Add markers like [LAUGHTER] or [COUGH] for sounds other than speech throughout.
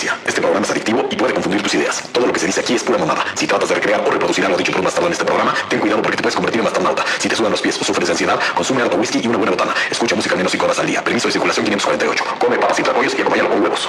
Este programa es adictivo y puede confundir tus ideas. Todo lo que se dice aquí es pura mamada. Si tratas de recrear o reproducir algo dicho por un bastardo en este programa, ten cuidado porque te puedes convertir en bastardauta. Si te sudan los pies o sufres de ansiedad, consume harto whisky y una buena botana. Escucha música menos 5 horas al día. Permiso de circulación 548. Come papas y tlacoyos y acompáñalo con huevos.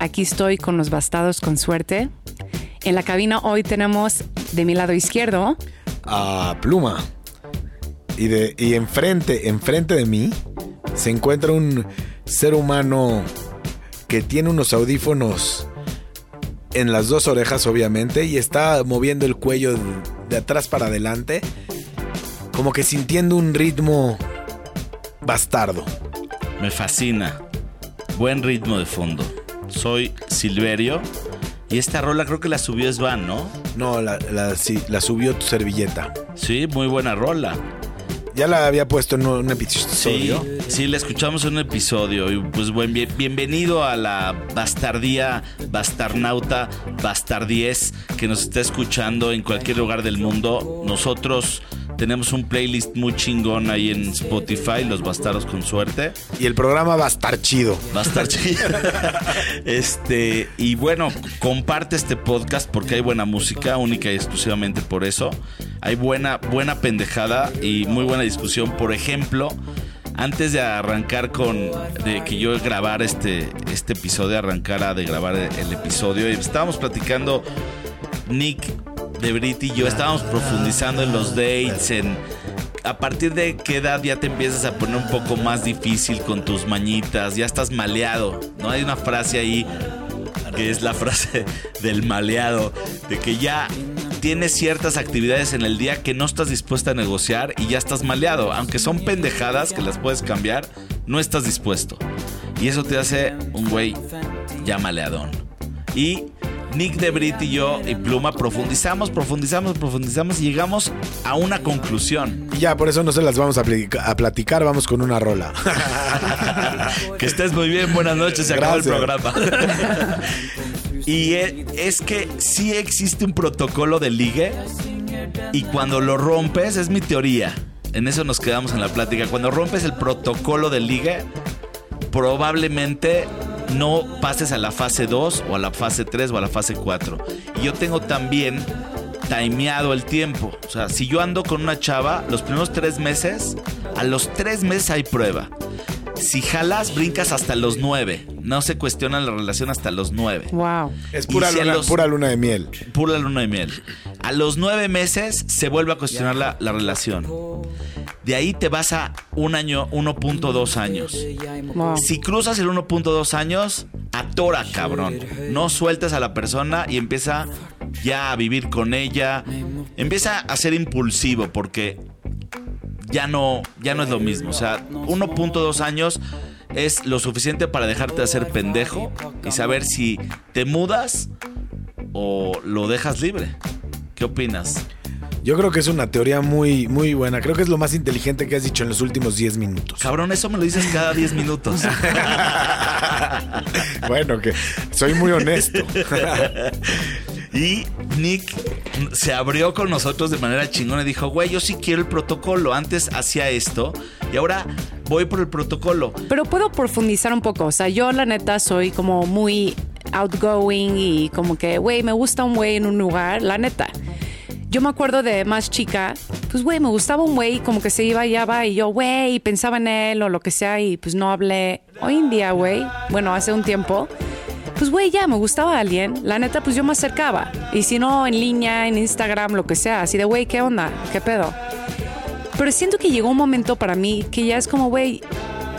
Aquí estoy con los bastados con suerte. En la cabina hoy tenemos de mi lado izquierdo a Pluma. Y, de, y enfrente, enfrente de mí, se encuentra un ser humano que tiene unos audífonos en las dos orejas, obviamente, y está moviendo el cuello de atrás para adelante, como que sintiendo un ritmo bastardo. Me fascina. Buen ritmo de fondo. Soy Silverio. Y esta rola creo que la subió Svan, ¿no? No, la, la, sí, la subió tu servilleta. Sí, muy buena rola. Ya la había puesto en un episodio. Sí, sí, la escuchamos en un episodio. Y pues buen, bien, bienvenido a la bastardía, bastarnauta, bastardiez que nos está escuchando en cualquier lugar del mundo. Nosotros tenemos un playlist muy chingón ahí en Spotify, Los Bastardos con Suerte. Y el programa va a estar chido. Va a estar chido. [LAUGHS] este, y bueno, comparte este podcast porque hay buena música, única y exclusivamente por eso. Hay buena, buena pendejada y muy buena discusión. Por ejemplo, antes de arrancar con de que yo grabar este, este episodio, arrancara de grabar el episodio, estábamos platicando Nick de Brit y yo estábamos profundizando en los dates, en a partir de qué edad ya te empiezas a poner un poco más difícil con tus mañitas, ya estás maleado, ¿no? Hay una frase ahí que es la frase [LAUGHS] del maleado, de que ya tienes ciertas actividades en el día que no estás dispuesta a negociar y ya estás maleado, aunque son pendejadas que las puedes cambiar, no estás dispuesto. Y eso te hace un güey ya maleadón. Y Nick de Brit y yo y Pluma profundizamos, profundizamos, profundizamos y llegamos a una conclusión. Y ya, por eso no se las vamos a, a platicar, vamos con una rola. [LAUGHS] que estés muy bien, buenas noches, se acabó el programa. [LAUGHS] y es que sí existe un protocolo de ligue y cuando lo rompes, es mi teoría, en eso nos quedamos en la plática, cuando rompes el protocolo de ligue, probablemente no pases a la fase 2 o a la fase 3 o a la fase 4. Y yo tengo también timeado el tiempo. O sea, si yo ando con una chava, los primeros tres meses, a los tres meses hay prueba. Si jalas, brincas hasta los nueve. No se cuestiona la relación hasta los nueve. Wow. Es pura, luna, pura luna de miel. Pura luna de miel. A los nueve meses se vuelve a cuestionar la, la relación. De ahí te vas a un año, 1.2 años. Si cruzas el 1.2 años, atora, cabrón. No sueltes a la persona y empieza ya a vivir con ella. Empieza a ser impulsivo porque ya no, ya no es lo mismo. O sea, 1.2 años es lo suficiente para dejarte de hacer pendejo y saber si te mudas o lo dejas libre. ¿Qué opinas? Yo creo que es una teoría muy, muy buena. Creo que es lo más inteligente que has dicho en los últimos 10 minutos. Cabrón, eso me lo dices cada 10 minutos. [LAUGHS] bueno, que soy muy honesto. [LAUGHS] y Nick se abrió con nosotros de manera chingona y dijo, güey, yo sí quiero el protocolo. Antes hacía esto y ahora voy por el protocolo. Pero puedo profundizar un poco. O sea, yo la neta soy como muy outgoing y como que, güey, me gusta un güey en un lugar, la neta. Yo me acuerdo de más chica, pues güey, me gustaba un güey como que se iba y va y yo, güey, pensaba en él o lo que sea y pues no hablé. Hoy en día, güey, bueno, hace un tiempo, pues güey, ya me gustaba alguien, la neta, pues yo me acercaba. Y si no, en línea, en Instagram, lo que sea, así de, güey, ¿qué onda? ¿Qué pedo? Pero siento que llegó un momento para mí que ya es como, güey,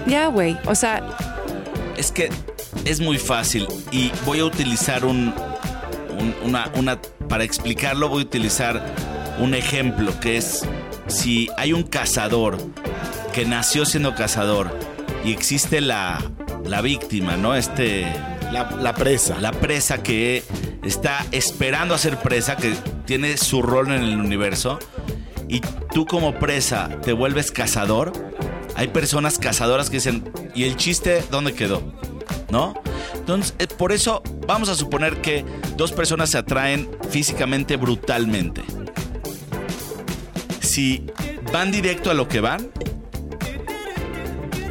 ya, güey, o sea... Es que es muy fácil y voy a utilizar un, una, una, para explicarlo voy a utilizar un ejemplo que es si hay un cazador que nació siendo cazador y existe la, la víctima, ¿no? Este La, presa. la presa que está esperando a ser presa, que tiene su rol en el universo, y tú como presa te vuelves cazador, hay personas cazadoras que dicen, ¿y el chiste dónde quedó? ¿No? Entonces, eh, por eso vamos a suponer que dos personas se atraen físicamente brutalmente. Si van directo a lo que van,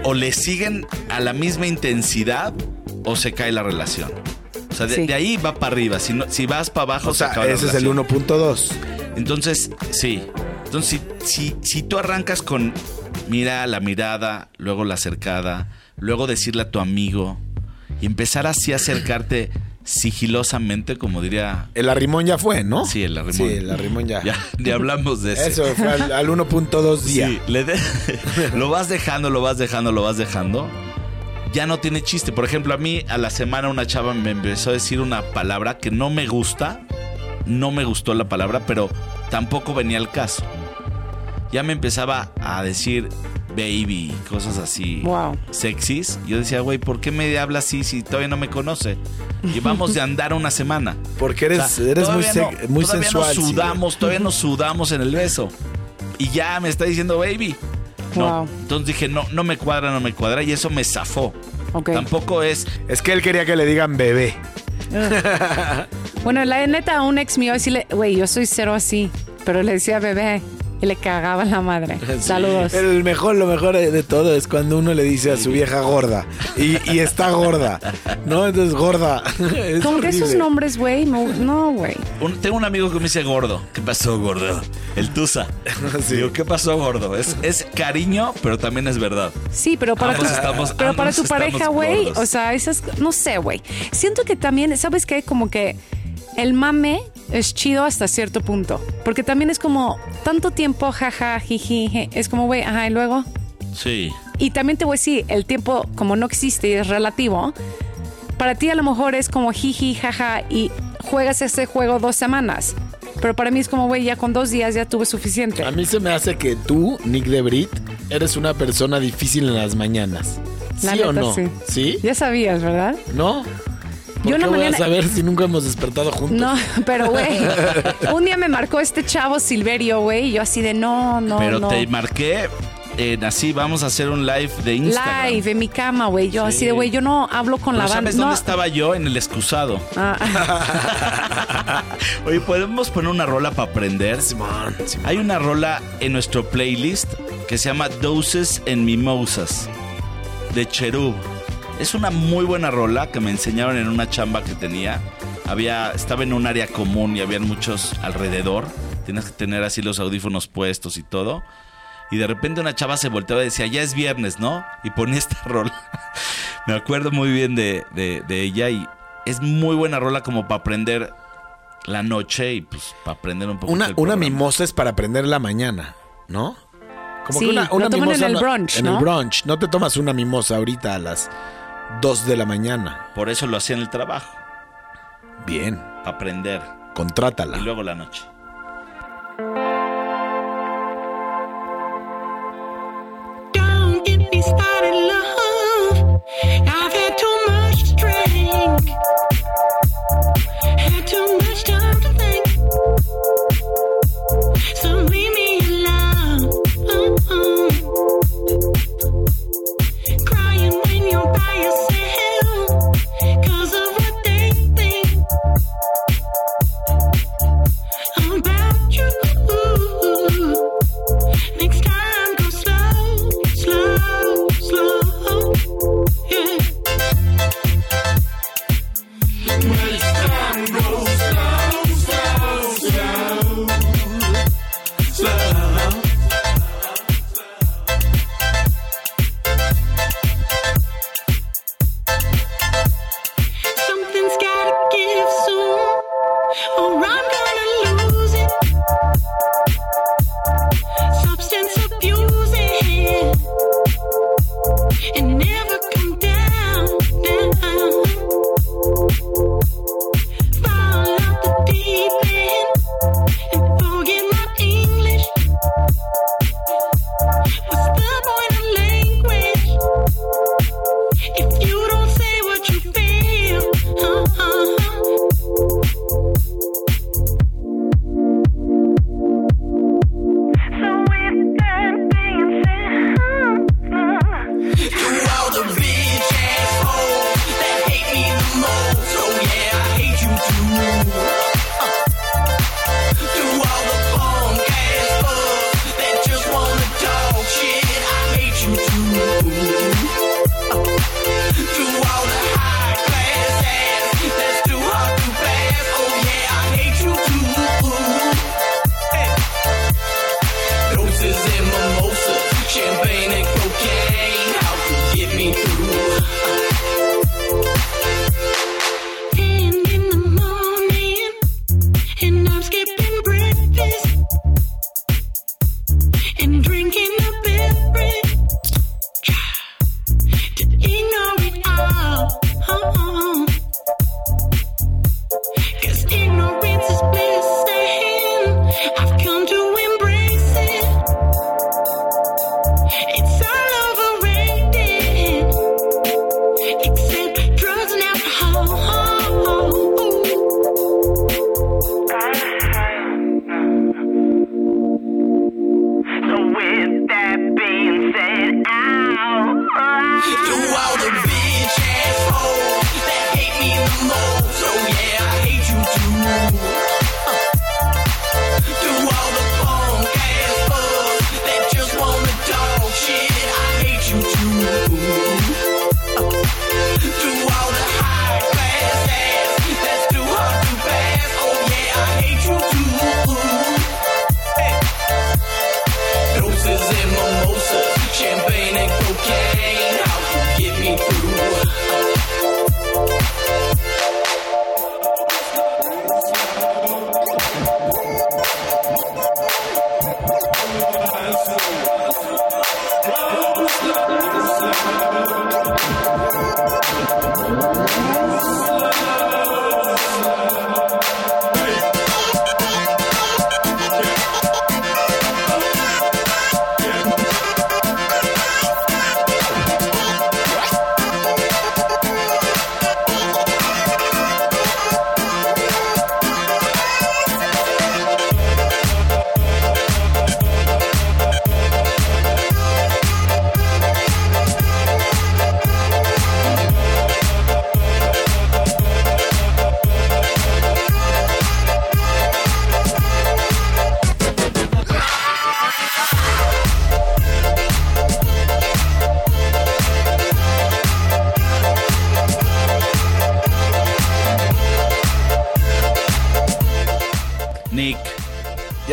o le siguen a la misma intensidad, o se cae la relación. O sea, de, Sí. de ahí va para arriba. Si, no- si vas para abajo, O se sea, acaba la ese es el relación. 1.2. Entonces, sí. Entonces, si, si, si tú arrancas con mira la mirada, luego la acercada, luego decirle a tu amigo y empezar así a acercarte sigilosamente, como diría. El arrimón ya fue, ¿no? Sí, el arrimón. Sí, el arrimón ya. Ya, ya hablamos de ese. Eso fue al, al 1.2 día. Sí, le de- [LAUGHS] lo vas dejando, lo vas dejando, lo vas dejando. Ya no tiene chiste. Por ejemplo, a mí a la semana una chava me empezó a decir una palabra que no me gusta. No me gustó la palabra, pero tampoco venía al caso. Ya me empezaba a decir baby, cosas así Wow. sexys. Yo decía, güey, ¿por qué me habla así si todavía no me conoce? Llevamos [LAUGHS] de andar una semana. Porque eres, O sea, eres muy, todavía se- no- muy todavía sensual. Nos sí. sudamos, todavía nos sudamos en el beso. Y ya me está diciendo baby. No. Wow. Entonces dije, no, no me cuadra, no me cuadra. Y eso me zafó. Ok. Tampoco es. Es que él quería que le digan bebé. [LAUGHS] Bueno, la neta, a un ex mío decirle, güey, yo soy cero así, pero le decía bebé y le cagaba la madre. [LAUGHS] Saludos. El mejor, lo mejor de todo es cuando uno le dice a su vieja gorda. Y, y está gorda. ¿No? Entonces, gorda. [LAUGHS] Es Como que esos nombres, güey, no, güey. tengo un amigo que me dice gordo. ¿Qué pasó, gordo? El Tusa. [LAUGHS] Sí. Digo, ¿qué pasó, gordo? Es, es cariño, pero también es verdad. Sí, pero para Ambos tu, estamos- pero para tu pareja, güey, o sea, esas, no sé, güey. Siento que también, ¿sabes qué? Como que el mame es chido hasta cierto punto, porque también es como tanto tiempo, jaja, jiji, je, es como, güey, ajá, y luego. Sí. Y también te voy a decir, el tiempo como no existe y es relativo, para ti a lo mejor es como jiji, jaja, y juegas ese juego dos semanas. Pero para mí es como, güey, ya con dos días ya tuve suficiente. A mí se me hace que tú, Nick de Brit, eres una persona difícil en las mañanas. La ¿Sí o neta, no? sí. ¿Sí? Ya sabías, ¿verdad? ¿No? ¿Por Yo una voy mañana- a saber si nunca hemos despertado juntos? No, pero güey, [LAUGHS] un día me marcó este chavo Silverio, güey, y yo así de no, no, pero no. te marqué en así, vamos a hacer un live de Instagram. Live en mi cama, güey. Yo así de, güey, yo no hablo con Pero la banda. ¿Sabes No. dónde estaba yo? En el excusado. Ah, [LAUGHS] Oye, ¿podemos poner una rola para aprender? Simón, Simón. Hay una rola en nuestro playlist que se llama Doses and Mimosas de Cherub. Es una muy buena rola que me enseñaron en una chamba que tenía. Había, estaba en un área común y habían muchos alrededor. Tienes que tener así los audífonos puestos y todo. Y de repente una chava se volteaba y decía, ya es viernes, ¿no? Y ponía esta [LAUGHS] rola. me acuerdo muy bien de, de- de ella y es muy buena rola como para aprender la noche y pues para aprender un poco. Una, una mimosa es para prender la mañana, ¿no? Como Sí, lo toman en el no- brunch, En ¿no? el brunch. No te tomas una mimosa ahorita a las 2 de la mañana. Por eso lo hacía en el trabajo, Bien, para aprender. contrátala. Y luego la noche. Don't get me started, love. I've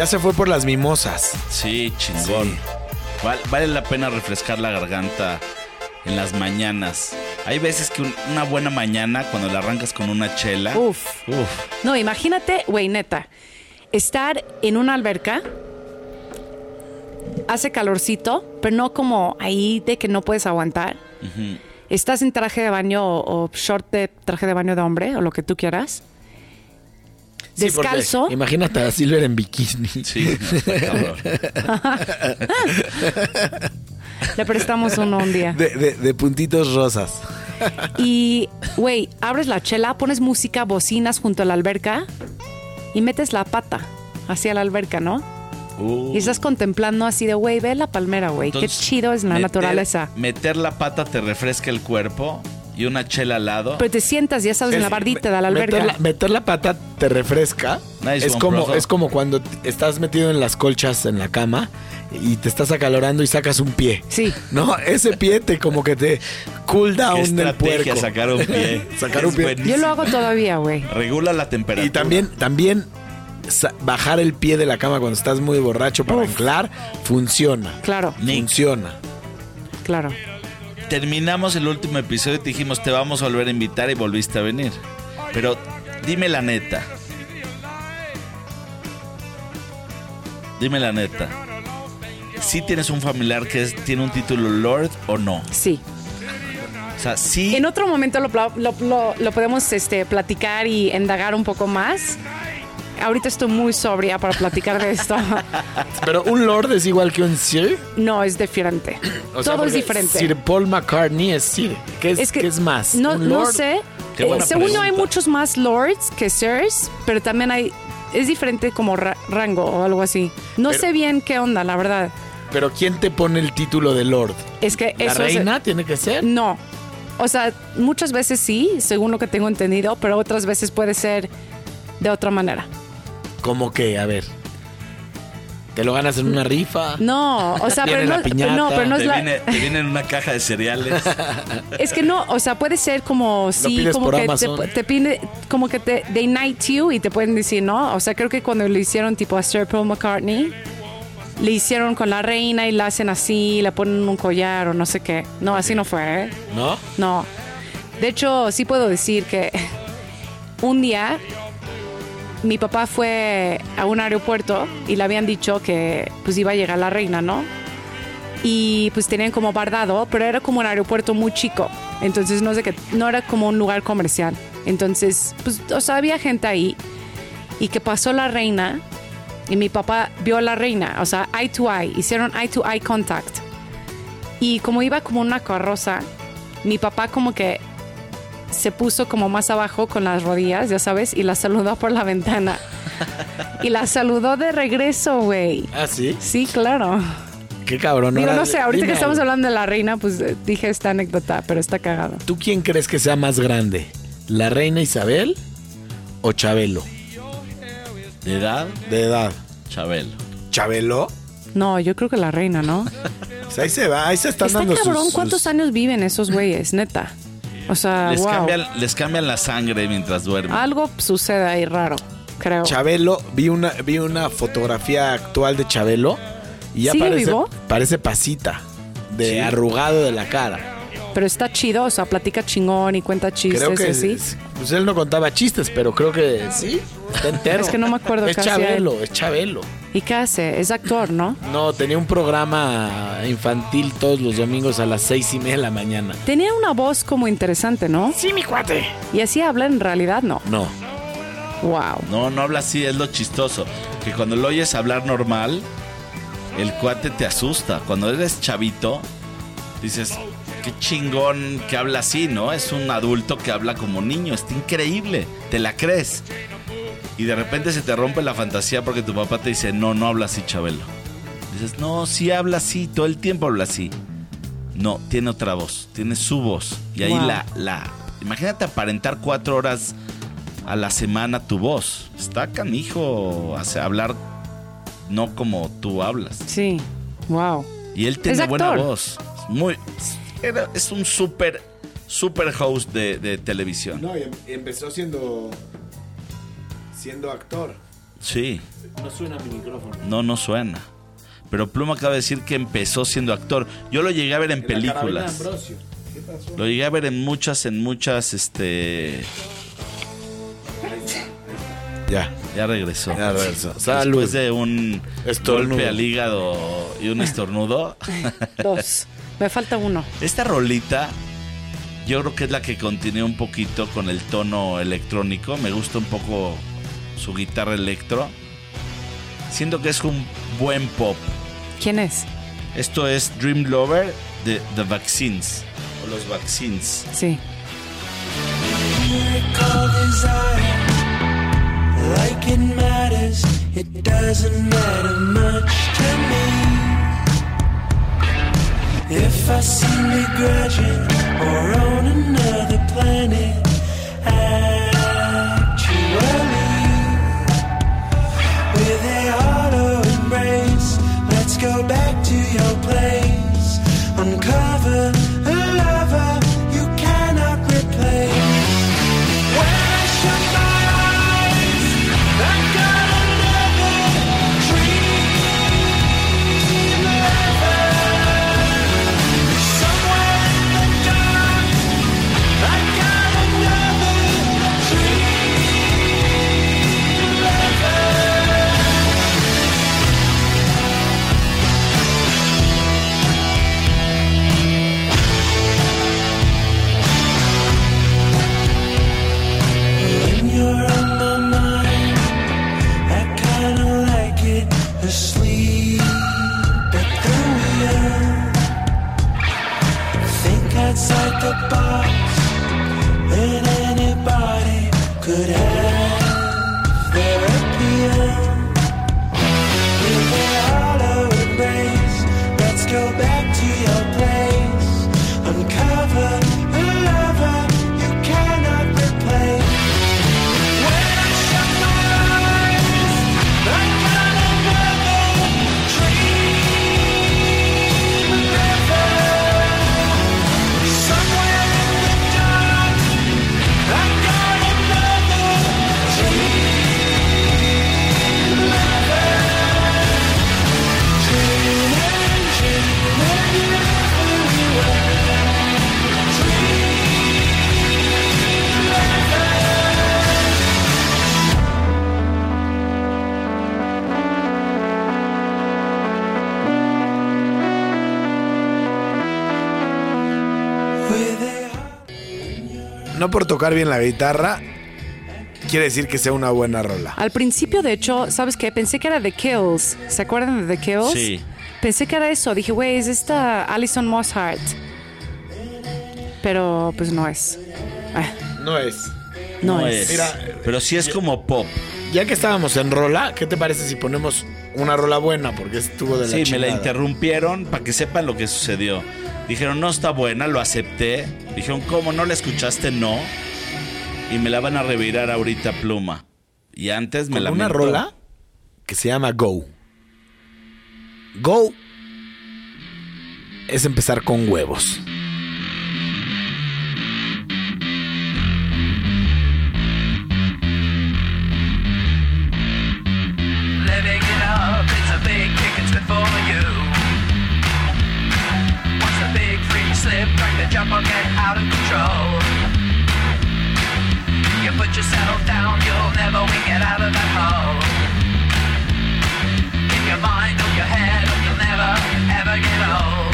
se fue por las mimosas. sí, chingón. Sí. Val- vale la pena refrescar la garganta en las mañanas. Hay veces que un- una buena mañana, cuando la arrancas con una chela. Uf. uf, No, imagínate, güey, neta, estar en una alberca, hace calorcito, pero no como ahí de que no puedes aguantar. Estás en traje de baño o, o short de traje de baño de hombre o lo que tú quieras. Sí, Descalzo. Imagínate a Silver en bikini. sí. Le prestamos uno un día. De, de- de puntitos rosas. Y, güey, abres la chela, pones música, bocinas junto a la alberca y metes la pata hacia la alberca, ¿no? Uh. Y estás contemplando así de, güey, ve la palmera, güey. Qué chido es la meter- naturaleza. Meter la pata te refresca el cuerpo y una chela al lado. Pero te sientas, ya sabes, en la bardita de la alberca. Meter la, meter la pata te refresca. Nice es, one, como, brother. es como cuando estás metido en las colchas en la cama y te estás acalorando y sacas un pie. Sí. No, ese pie te como que te cool down el estrategia puerco. sacar un pie. [LAUGHS] Sacar un pie. buenísimo. Yo lo hago todavía, güey. Regula la temperatura. Y también, también bajar el pie de la cama cuando estás muy borracho para Uf. anclar funciona. Claro. Funciona. claro. Terminamos el último episodio y te dijimos te vamos a volver a invitar y volviste a venir. Pero dime la neta. Dime la neta. ¿Sí tienes un familiar que es- tiene un título Lord o no? Sí. O sea, sí. En otro momento lo, pla- lo- lo- lo podemos este, platicar y indagar un poco más. Ahorita estoy muy sobria para platicar de esto. [LAUGHS] Pero un lord es igual que un sir. No, es diferente. [CLEARS THROAT] O sea, Todo es diferente. Sir Paul McCartney es sir. ¿Qué es, qué es más? No, ¿Un no sé. Eh, según yo hay pregunta. muchos más lords que sirs, pero también hay es diferente como ra- rango o algo así. No Pero- sé bien qué onda, la verdad. Pero ¿quién te pone el título de lord? Es que ¿La eso es- reina tiene que ser? No. O sea, muchas veces sí, según lo que tengo entendido, pero otras veces puede ser de otra manera. ¿Cómo que? A ver. ¿Te lo ganas en una rifa? No, o sea, pero la no, no, pero no es te, la, viene, te viene en una caja de cereales. [LAUGHS] es que no, o sea, puede ser como sí, pides como que te, te pide, como que te they knight you y te pueden decir, ¿no? O sea, creo que cuando lo hicieron tipo a Sir Paul McCartney, le hicieron con la reina y la hacen así, le ponen un collar o no sé qué. No, así no fue, ¿eh? ¿No? No. De hecho, sí puedo decir que [LAUGHS] un día mi papá fue a un aeropuerto y le habían dicho que pues iba a llegar la reina, ¿no? Y pues tenían como bardado, pero era como un aeropuerto muy chico. Entonces no sé qué, no era como un lugar comercial. Entonces, pues, o sea, había gente ahí y que pasó la reina y mi papá vio a la reina, o sea, eye to eye, hicieron eye to eye contact. Y como iba como una carroza, mi papá como que se puso como más abajo con las rodillas, ya sabes, y la saludó por la ventana. [LAUGHS] Y la saludó de regreso, güey. ¿Ah, sí? Sí, claro. Qué cabrón. Digo, Ahora, no sé, ahorita dime que estamos algo. hablando de la reina, pues eh, dije esta anécdota, pero está cagado. ¿Tú quién crees que sea más grande? ¿La reina Isabel o Chabelo? ¿De edad? De edad. Chabelo. ¿Chabelo? No, yo creo que la reina, ¿no? [LAUGHS] Pues ahí se va, ahí se están Está dando sus- cabrón, sus- ¿cuántos años viven esos güeyes, neta? O sea, Les, wow. cambian, les cambian la sangre mientras duermen. Algo sucede ahí raro, creo. Chabelo, vi una, vi una fotografía actual de Chabelo y ya ¿Sigue parece, vivo? parece pasita, de Sí. arrugado de la cara. Pero está chido, o sea, platica chingón y cuenta chistes Creo que así. es- pues él no contaba chistes, pero creo que sí, está [LAUGHS] entero. Es que no me acuerdo Es casi Chabelo, es Chabelo. ¿Y qué hace? Es actor, ¿no? No, tenía un programa infantil todos los domingos a las seis y media de la mañana. Tenía una voz como interesante, ¿no? Sí, mi cuate. Y así habla en realidad, no. No, Wow. No, no habla así, es lo chistoso. Que cuando lo oyes hablar normal, el cuate te asusta. Cuando eres chavito, dices, qué chingón que habla así, ¿no? Es un adulto que habla como niño, está increíble, te la crees. Y de repente se te rompe la fantasía porque tu papá te dice, no, no habla así, Chabelo. Dices, no, sí habla así, todo el tiempo habla así. No, tiene otra voz, tiene su voz. Y ahí Wow. la, la... Imagínate aparentar cuatro horas a la semana tu voz. Está canijo hace, hablar no como tú hablas. Sí. Wow. Y él tiene Es buena actor. voz. Es Muy, era- es un súper, súper host de, de televisión. No, y em- empezó siendo siendo actor. Sí. No suena mi micrófono. No, no suena. Pero Pluma acaba de decir que empezó siendo actor. Yo lo llegué a ver en películas. Lo llegué a ver en muchas, en muchas, este... Ya. Ya regresó. Ya regresó. Salud. Después de un Estornudo. golpe al hígado y un estornudo. [LAUGHS] Dos. Me falta uno. Esta rolita, yo creo que es la que continúa un poquito con el tono electrónico. Me gusta un poco su guitarra electro. Siento que es un buen pop. ¿Quién es? Esto es Dream Lover de The Vaccines. O los Vaccines. Sí. Like it matters, it doesn't matter much to me. If I seem begrudging or on another planet, go back to your place, uncover outside the box, and anybody could have No por tocar bien la guitarra, quiere decir que sea una buena rola. Al principio, de hecho, ¿sabes qué? Pensé que era The Kills. ¿Se acuerdan de The Kills? Sí. Pensé que era eso. Dije, güey, es esta Alison Mosshart. Pero pues no es. Ah, No es. no, No es. es. Mira, Pero sí es como pop. Ya que estábamos en rola, ¿qué te parece si ponemos una rola buena? Porque estuvo de la Sí, me la interrumpieron para que sepan lo que sucedió. Dijeron, no está buena, lo acepté. Dijeron, ¿cómo no la escuchaste? No. Y me la van a revirar ahorita pluma. Y antes me la una mentó. rola que se llama Go. Go es empezar con huevos. Slip, crack the jump or get out of control. You put yourself down, you'll never wing it out of that hole. Keep your mind on your head, or you'll never ever get old.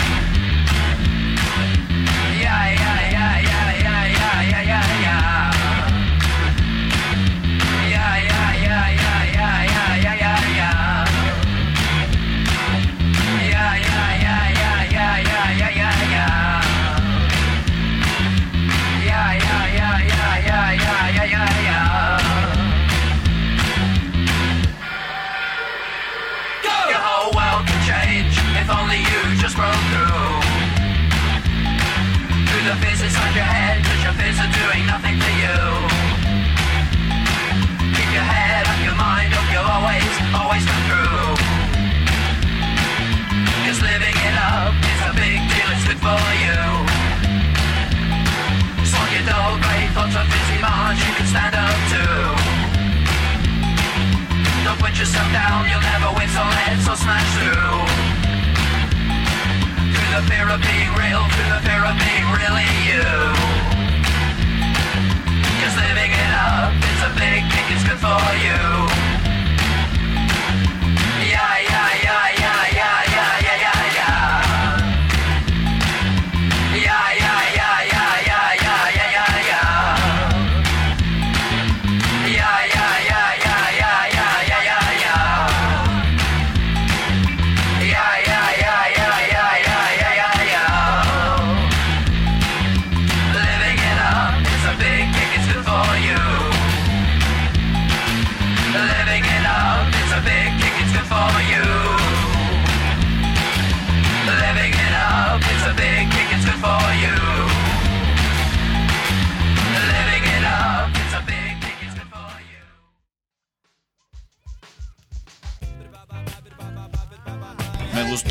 yourself down, you'll never win, so head so smash through. Through the fear of being real, through the fear of being really you. Cause living it up, it's a big kick, it's good for you.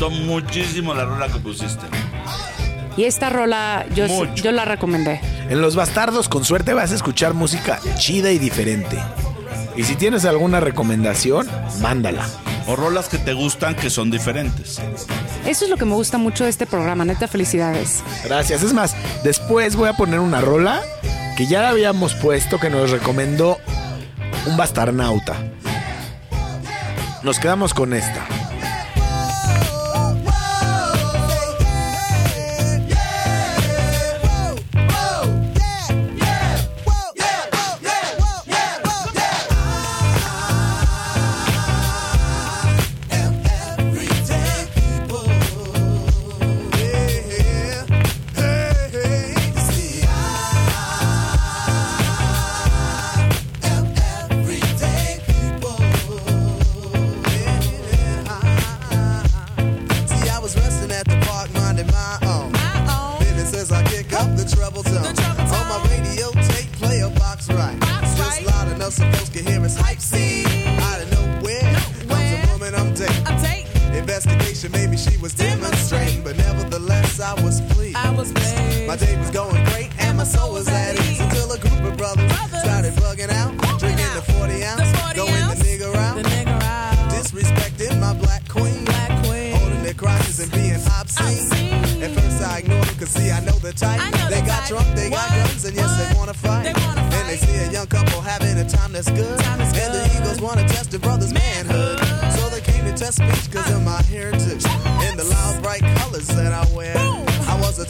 Gustó muchísimo la rola que pusiste. Y esta rola yo, yo la recomendé. En Los Bastardos, con suerte, vas a escuchar música chida y diferente. Y si tienes alguna recomendación, mándala. O rolas que te gustan que son diferentes. Eso es lo que me gusta mucho de este programa, neta, felicidades. Gracias. Es más, después voy a poner una rola que ya la habíamos puesto, que nos recomendó un bastarnauta. Nos quedamos con esta.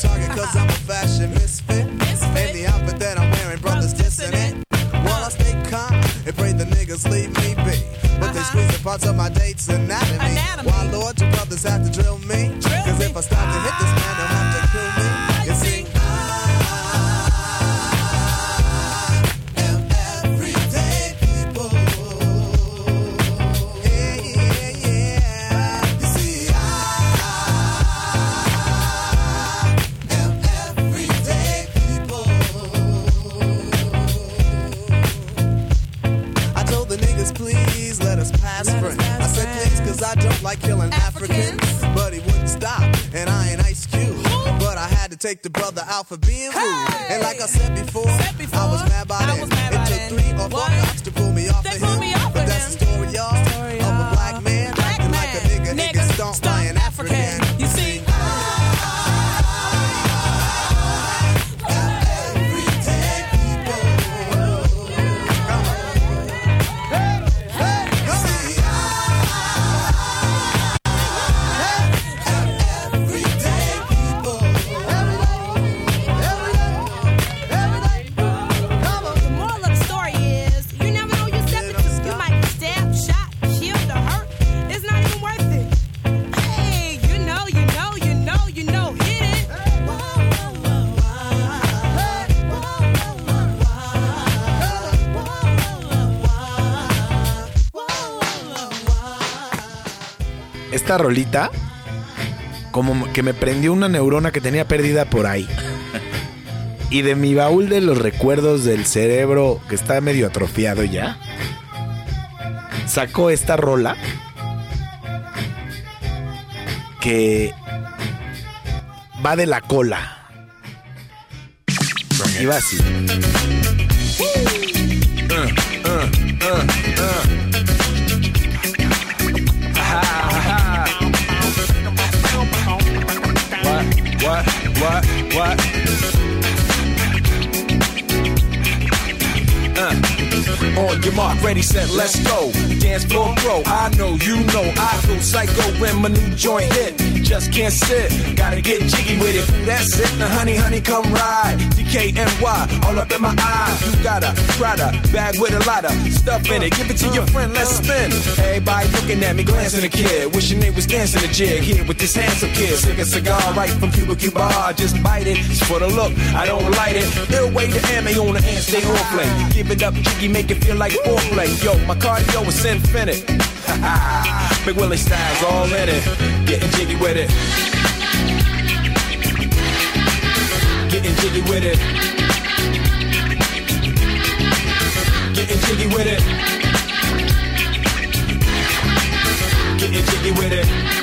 Target cause I'm a [LAUGHS] fashion misfit. And the outfit that I'm wearing, brothers dissing it. While I stay calm and pray the niggas leave me be. But they uh-huh. squeeze the parts of my date's anatomy. Why, Lord, you brothers have to drill me? Cause if I stop to hit this Rolita, como que me prendió una neurona que tenía perdida por ahí. Y de mi baúl de los recuerdos del cerebro que está medio atrofiado ya, sacó esta rola que va de la cola. Y va así. what, what, what? On your mark, ready, set, let's go. Dance floor, bro. I know, you know, I go psycho when my new joint hit. Just can't sit, gotta get jiggy with it. That's it, now honey, honey, come ride. DKNY, all up in my eyes. You got a Prada bag with a lot of stuff in it. Give it to your friend, let's spin. Everybody looking at me, glancing a kid. Wishing they was dancing a jig here with this handsome kid. Sick a cigar right from Cuba Cuba. Just bite it, it's for the look. I don't light it. Ill way to ammo on the hand, stay on play. Give it up, jiggy, make it feel like foreplay. Yo, my cardio is infinite. [LAUGHS] Big Willie styles all in it. Getting jiggy with it. Getting jiggy with it. Getting jiggy with it. Getting jiggy with it.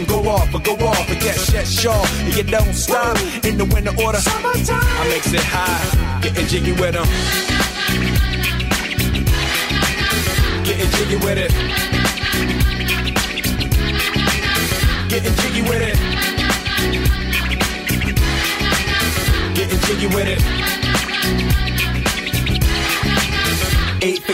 them go off, but go off. But yes, yes, sure. And you don't stop in the winter order. I makes it high, getting jiggy with them. Getting jiggy with it. Getting jiggy with it. Getting jiggy with it.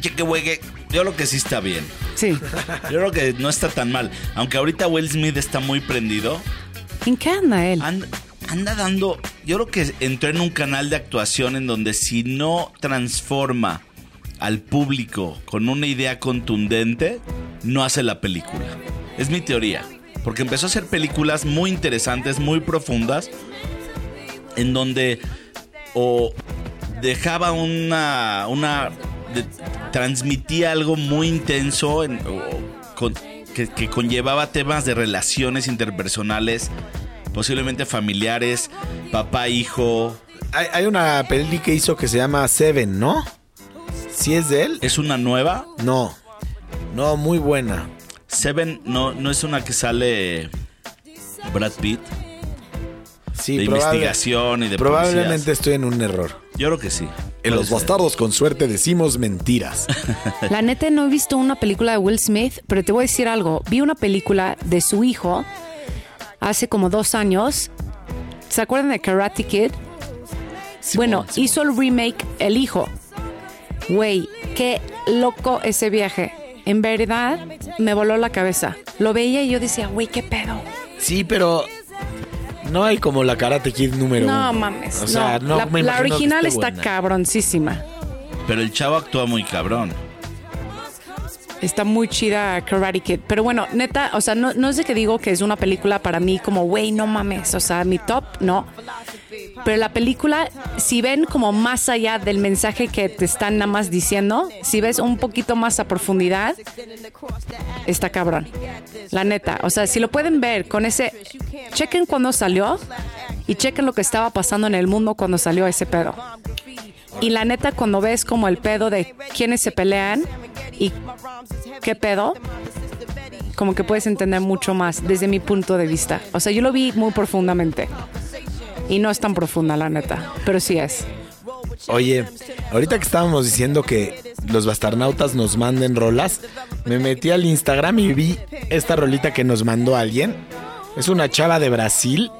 Yo creo que sí está bien. Sí. Yo creo que no está tan mal. Aunque ahorita Will Smith está muy prendido. ¿En qué anda él? Anda, anda dando. Yo creo que entró en un canal de actuación en donde si no transforma al público con una idea contundente, no hace la película. Es mi teoría. Porque empezó a hacer películas muy interesantes, muy profundas, en donde o dejaba una. una de- transmitía algo muy intenso en- o- con- que, que conllevaba temas de relaciones interpersonales, posiblemente familiares, papá, hijo. Hay, hay una peli que hizo que se llama Seven, ¿no? ¿Sí es de él? ¿Es una nueva? No. No, muy buena. Seven no, no es una que sale Brad Pitt. Sí, de probable- investigación y de Probablemente policías. estoy en un error. Yo creo que sí. En Los Bastardos con suerte decimos mentiras. [LAUGHS] La neta no he visto una película de Will Smith, pero te voy a decir algo. Vi una película de su hijo hace como dos años. ¿Se acuerdan de Karate Kid? bueno, hizo el remake El Hijo. Güey, qué loco ese viaje. En verdad, me voló la cabeza. Lo veía y yo decía, güey, qué pedo. Sí, pero no hay como la Karate Kid número No uno. mames. O sea, no. no, la, me original está buena. cabroncísima. Pero el chavo actúa muy cabrón. Está muy chida Karate Kid. Pero bueno, neta, o sea, no, no es de que digo que es una película para mí como, güey, no mames. O sea, mi top, no. Pero la película, si ven como más allá del mensaje que te están nada más diciendo, si ves un poquito más a profundidad, está cabrón. La neta. O sea, si lo pueden ver con ese. Chequen cuando salió y chequen lo que estaba pasando en el mundo cuando salió ese pedo. Y la neta, cuando ves como el pedo de quiénes se pelean y qué pedo, como que puedes entender mucho más desde mi punto de vista. O sea, yo lo vi muy profundamente. Y no es tan profunda, la neta, pero sí es. Oye, ahorita que estábamos diciendo que los bastarnautas nos manden rolas, me metí al Instagram y vi esta rolita que nos mandó alguien. Es una chava de Brasil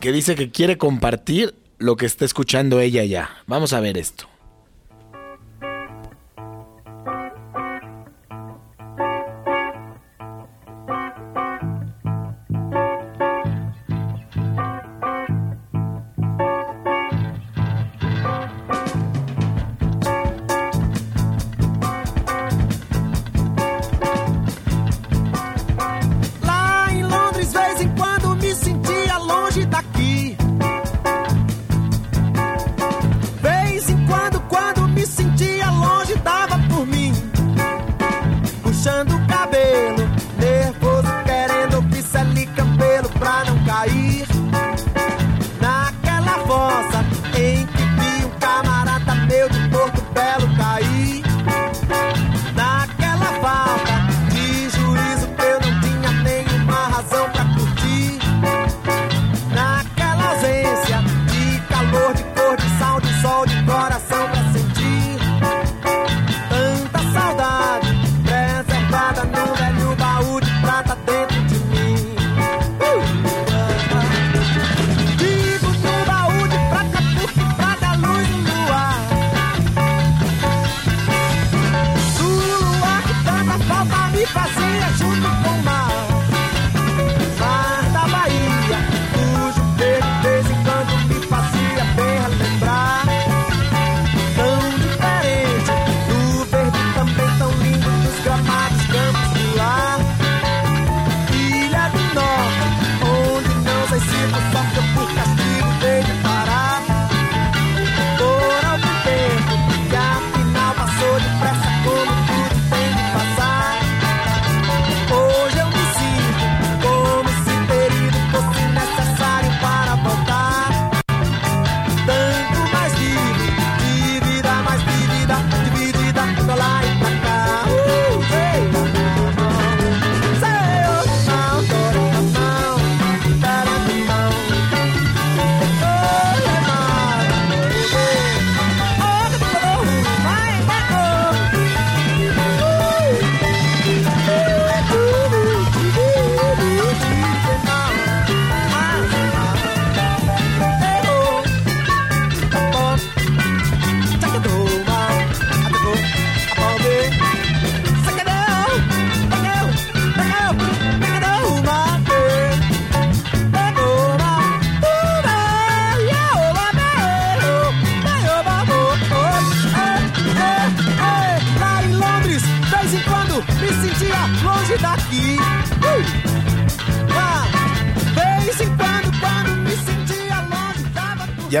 que dice que quiere compartir lo que está escuchando ella ya. Vamos a ver esto.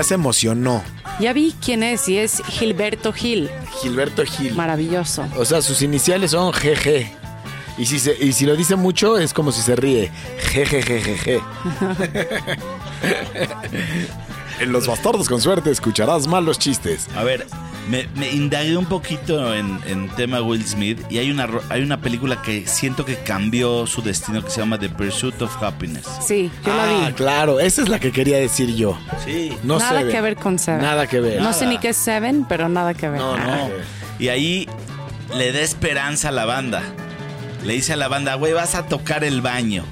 Se emocionó. Ya vi quién es y es Gilberto Gil. Gilberto Gil. Maravilloso. O sea, sus iniciales son GG. Y si, se- y si lo dice mucho, es como si se ríe. GGGGG. [LAUGHS] en Los Bastardos con Suerte escucharás malos chistes. A ver, me, me indagué un poquito en, en tema Will Smith y hay una, hay una película que siento que cambió su destino que se llama The Pursuit of Happiness. Sí, yo la Ah, vi. claro, esa es la que quería decir yo. Sí. No nada Seven. que ver con Seven. Nada que ver. No sé ni qué es Seven, pero nada que ver. No, no. Y ahí le da esperanza a la banda. Le dice a la banda, güey, vas a tocar el baño.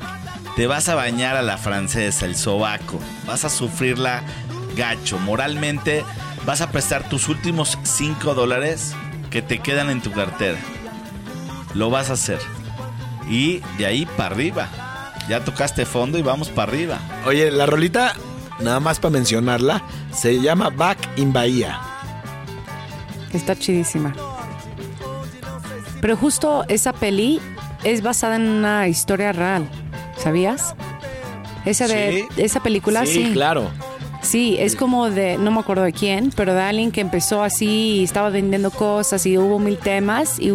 Te vas a bañar a la francesa, el sobaco. Vas a sufrirla gacho. Moralmente, vas a prestar tus últimos 5 dólares que te quedan en tu cartera. Lo vas a hacer. Y de ahí para arriba. Ya tocaste fondo y vamos para arriba. Oye, la rolita, nada más para mencionarla, se llama Back in Bahía. Está chidísima. Pero justo esa peli es basada en una historia real, ¿sabías? Esa de esa película sí. claro. Sí, es como de, no me acuerdo de quién, pero de alguien que empezó así y estaba vendiendo cosas y hubo mil temas y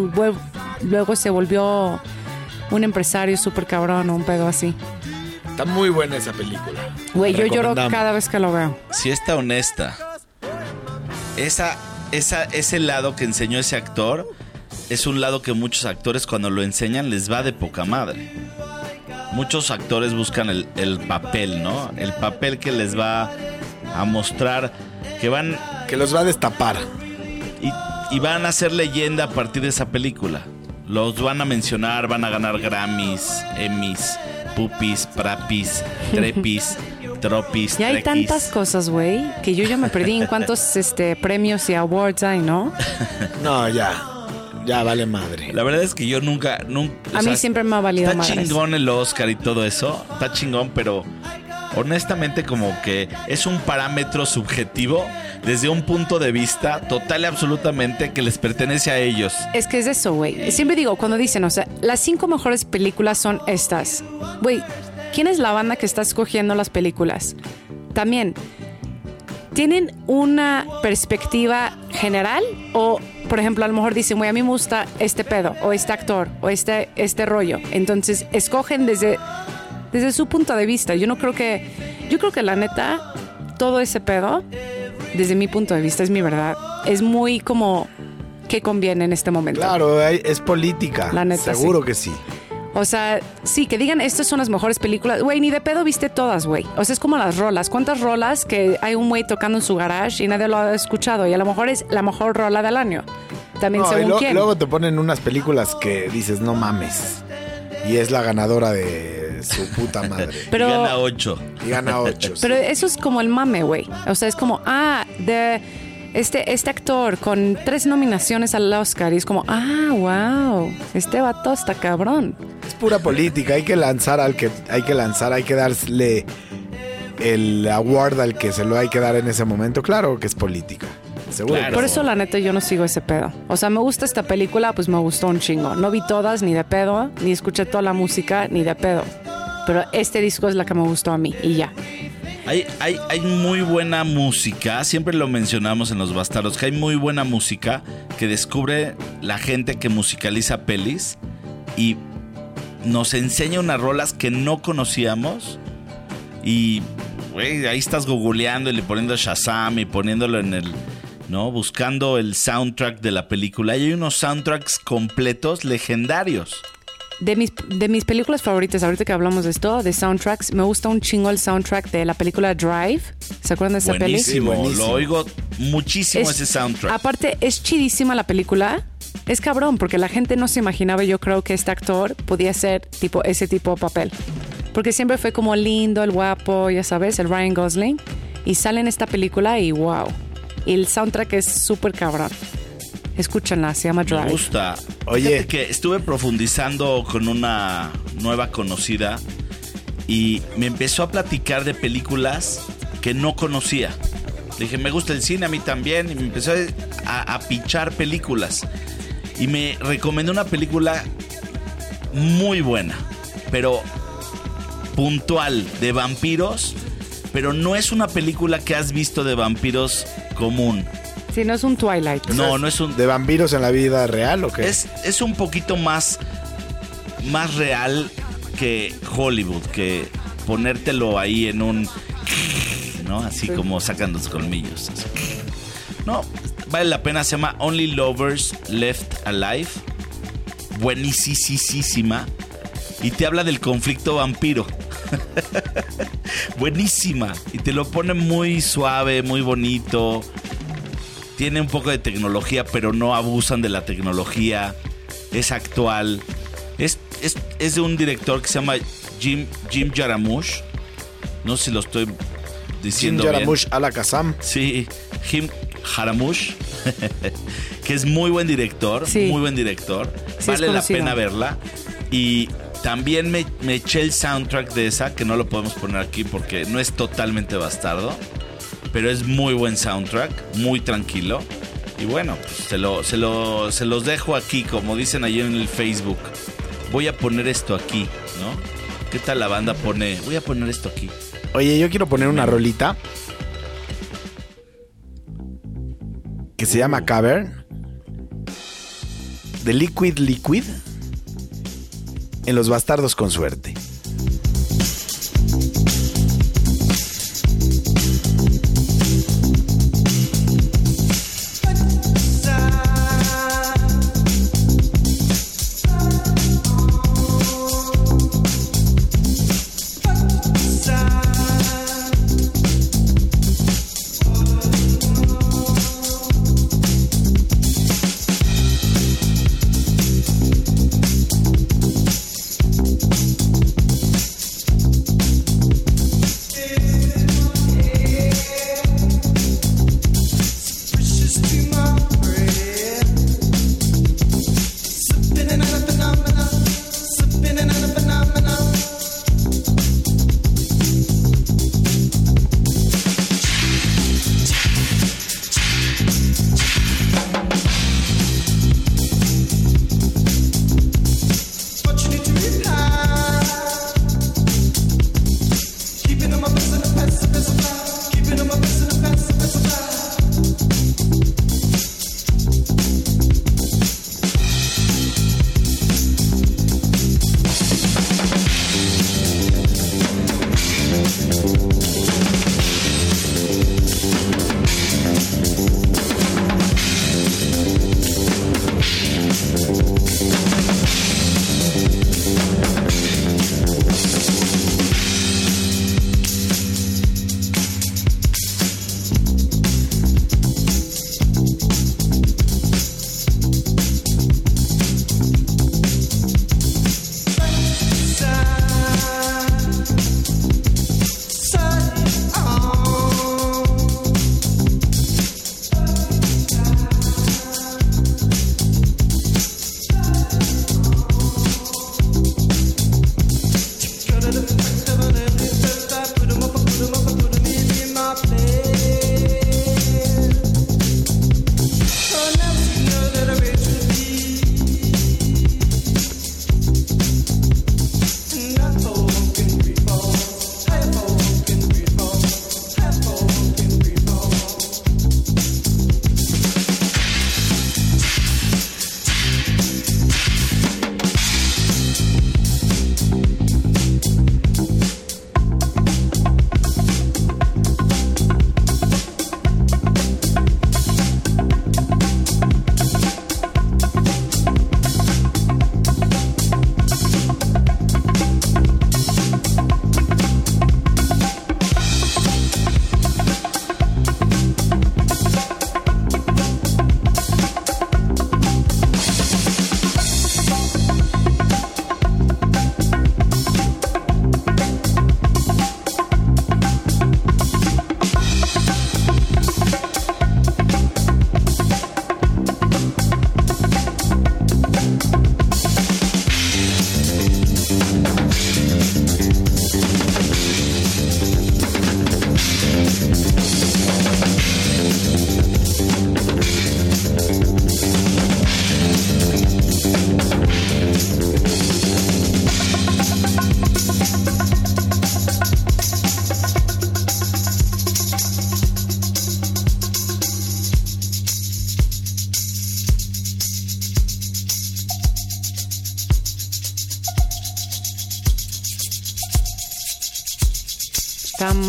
luego se volvió un empresario súper cabrón o un pedo así. Está muy buena esa película. Güey, yo lloro cada vez que lo veo. Si está honesta, esa, esa, ese lado que enseñó ese actor es un lado que muchos actores cuando lo enseñan les va de poca madre. Muchos actores buscan el, el papel, ¿no? El papel que les va a mostrar que van Que los va a destapar. y, y van a ser leyenda a partir de esa película. Los van a mencionar, van a ganar Grammys, Emmys, Pupis, Prapis, [LAUGHS] Trepis, Tropis, Y hay Trequis. tantas cosas, güey, que yo ya me perdí en cuántos [LAUGHS] este, premios y awards hay, ¿no? [LAUGHS] No, ya. Ya vale madre. La verdad es que yo nunca, nunca. A mí sea, siempre me ha valido Está madres. chingón el Oscar y todo eso. Está chingón, pero honestamente como que es un parámetro subjetivo desde un punto de vista total y absolutamente que les pertenece a ellos. Es que es eso, güey. Siempre digo, cuando dicen, o sea, las cinco mejores películas son estas. Güey, ¿quién es la banda que está escogiendo las películas? También, ¿tienen una perspectiva general? O, por ejemplo, a lo mejor dicen, güey, a mí me gusta este pedo, o este actor, o este, este rollo. Entonces, escogen desde, desde su punto de vista. Yo no creo que, yo creo que la neta, todo ese pedo, desde mi punto de vista, es mi verdad. Es muy como que conviene en este momento. Claro, es política. La neta, Seguro sí. que sí. O sea, sí, que digan, estas son las mejores películas. Güey, ni de pedo viste todas, güey. O sea, es como las rolas. ¿Cuántas rolas que hay un güey tocando en su garage y nadie lo ha escuchado? Y a lo mejor es la mejor rola del año. También No, según lo- quién. Luego te ponen unas películas que dices, no mames. Y es la ganadora de su puta madre. [LAUGHS] Pero- Y gana ocho. Y gana ocho. Pero eso es como el mame, güey. O sea, es como, ah, de este, este actor con tres nominaciones al Oscar. Y es como, ah, wow, este vato está cabrón. Es pura política. Hay que lanzar al que hay que lanzar, hay que darle el award al que se lo hay que dar en ese momento. Claro que es política. Seguro. Claro. que Por eso, la neta, yo no sigo ese pedo. O sea, me gusta esta película, pues me gustó un chingo. No vi todas, ni de pedo, ni escuché toda la música, ni de pedo. Pero este disco es la que me gustó a mí, y ya. Hay, hay, hay muy buena música, siempre lo mencionamos en Los Bastardos, que hay muy buena música que descubre la gente que musicaliza pelis y nos enseña unas rolas que no conocíamos y ahí estás googleando y le poniendo Shazam y poniéndolo en el, ¿no? Buscando el soundtrack de la película y hay unos soundtracks completos legendarios. De mis, de mis películas favoritas, ahorita que hablamos de esto, de soundtracks, me gusta un chingo el soundtrack de la película Drive. ¿Se acuerdan de esa peli? Buenísimo, Sí, buenísimo. lo oigo muchísimo Es- ese soundtrack. Aparte, es chidísima la película. Es cabrón, porque la gente no se imaginaba, yo creo, que este actor podía ser tipo ese tipo de papel. Porque siempre fue como lindo, el guapo, ya sabes, el Ryan Gosling. Y sale en esta película y wow. Y el soundtrack es súper cabrón. Escúchenla, se llama Me Drive. gusta. Oye. Fíjate que estuve profundizando con una nueva conocida y me empezó a platicar de películas que no conocía. Le dije, me gusta el cine, a mí también. Y me empezó a, a pichar películas. Y me recomendó una película muy buena, pero puntual, de vampiros. Pero no es una película que has visto de vampiros común. Si no es un Twilight. No, no es un, ¿De vampiros en la vida real o qué? es, es un poquito más, más real que Hollywood, que ponértelo ahí en un... ¿No? Así como sacan los colmillos. así. No, vale la pena. Se llama Only Lovers Left Alive. Buenísima. Y te habla del conflicto vampiro. [LAUGHS] [LAUGHS] Buenísima. Y te lo pone muy suave, muy bonito. Tiene un poco de tecnología, pero no abusan de la tecnología. Es actual. Es, es, es de un director que se llama Jim, Jim Jarmusch. No sé si lo estoy Jim diciendo bien. A la Kazam. Sí, Jim Jarmusch, [LAUGHS] que es muy buen director, Sí. muy buen director. Sí, vale la pena verla. Y también me, me eché el soundtrack de esa, que no lo podemos poner aquí porque no es totalmente bastardo, pero es muy buen soundtrack, muy tranquilo. Y bueno, pues se, lo, se, lo, se los dejo aquí, como dicen ayer en el Facebook. Voy a poner esto aquí, ¿no? ¿Qué tal la banda pone? Voy a poner esto aquí. Oye, yo quiero poner una rolita que se llama Cavern de Liquid Liquid en Los Bastardos con Suerte.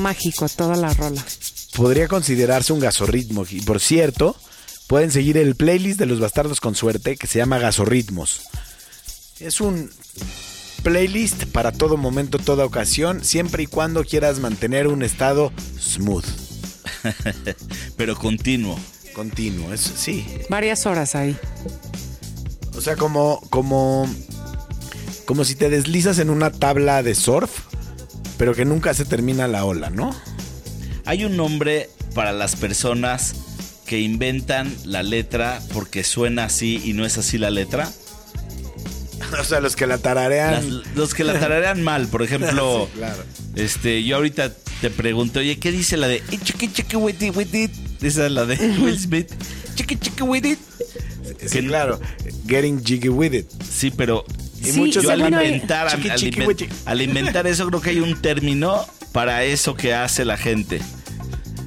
Mágico toda la rola. Podría considerarse un gasorritmo. Y por cierto, pueden seguir el playlist de los bastardos con suerte que se llama Gasorritmos. Es un playlist para todo momento, toda ocasión, siempre y cuando quieras mantener un estado smooth, [LAUGHS] Pero continuo. continuo. Es, sí, Varias horas ahí. O sea, como, como, como si te deslizas en una tabla de surf, pero que nunca se termina la ola, ¿no? Hay un nombre para las personas que inventan la letra porque suena así y no es así la letra. [LAUGHS] O sea, los que la tararean. Las- los que la tararean mal, por ejemplo, [LAUGHS] Sí, claro. este, yo ahorita te pregunto, oye, ¿qué dice la de "Eh, chiqui, chiqui, witi, witi"? Esa es la de Will Smith. chiqui chiqui with it. Sí, claro. Getting jiggy with it. Sí, pero Y Sí, muchos al inventar, Chiqui, al, chiqui, inven- güey, chiqui. al inventar eso creo que hay un término para eso que hace la gente.